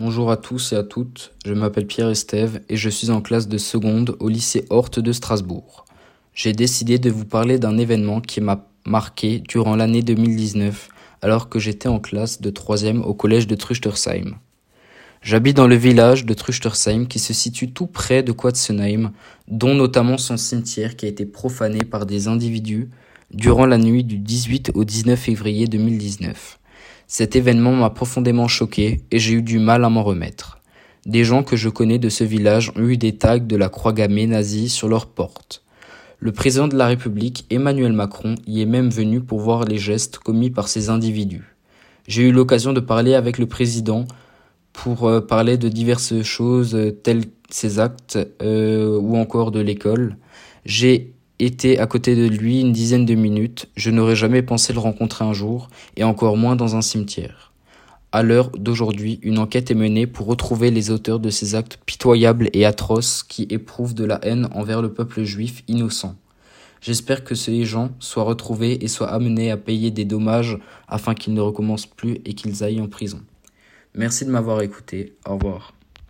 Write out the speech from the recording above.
Bonjour à tous et à toutes, je m'appelle Pierre Estève et je suis en classe de seconde au lycée Horte de Strasbourg. J'ai décidé de vous parler d'un événement qui m'a marqué durant l'année 2019 alors que j'étais en classe de troisième au collège de Truchtersheim. J'habite dans le village de Truchtersheim qui se situe tout près de Quatzenheim, dont notamment son cimetière qui a été profané par des individus durant la nuit du 18 au 19 février 2019. Cet événement m'a profondément choqué et j'ai eu du mal à m'en remettre. Des gens que je connais de ce village ont eu des tags de la croix gammée nazie sur leurs portes. Le président de la République, Emmanuel Macron, y est même venu pour voir les gestes commis par ces individus. J'ai eu l'occasion de parler avec le président pour euh, parler de diverses choses euh, telles ces actes euh, ou encore de l'école. J'ai été à côté de lui une dizaine de minutes, je n'aurais jamais pensé le rencontrer un jour, et encore moins dans un cimetière. À l'heure d'aujourd'hui, une enquête est menée pour retrouver les auteurs de ces actes pitoyables et atroces qui éprouvent de la haine envers le peuple juif innocent. J'espère que ces gens soient retrouvés et soient amenés à payer des dommages afin qu'ils ne recommencent plus et qu'ils aillent en prison. Merci de m'avoir écouté. Au revoir.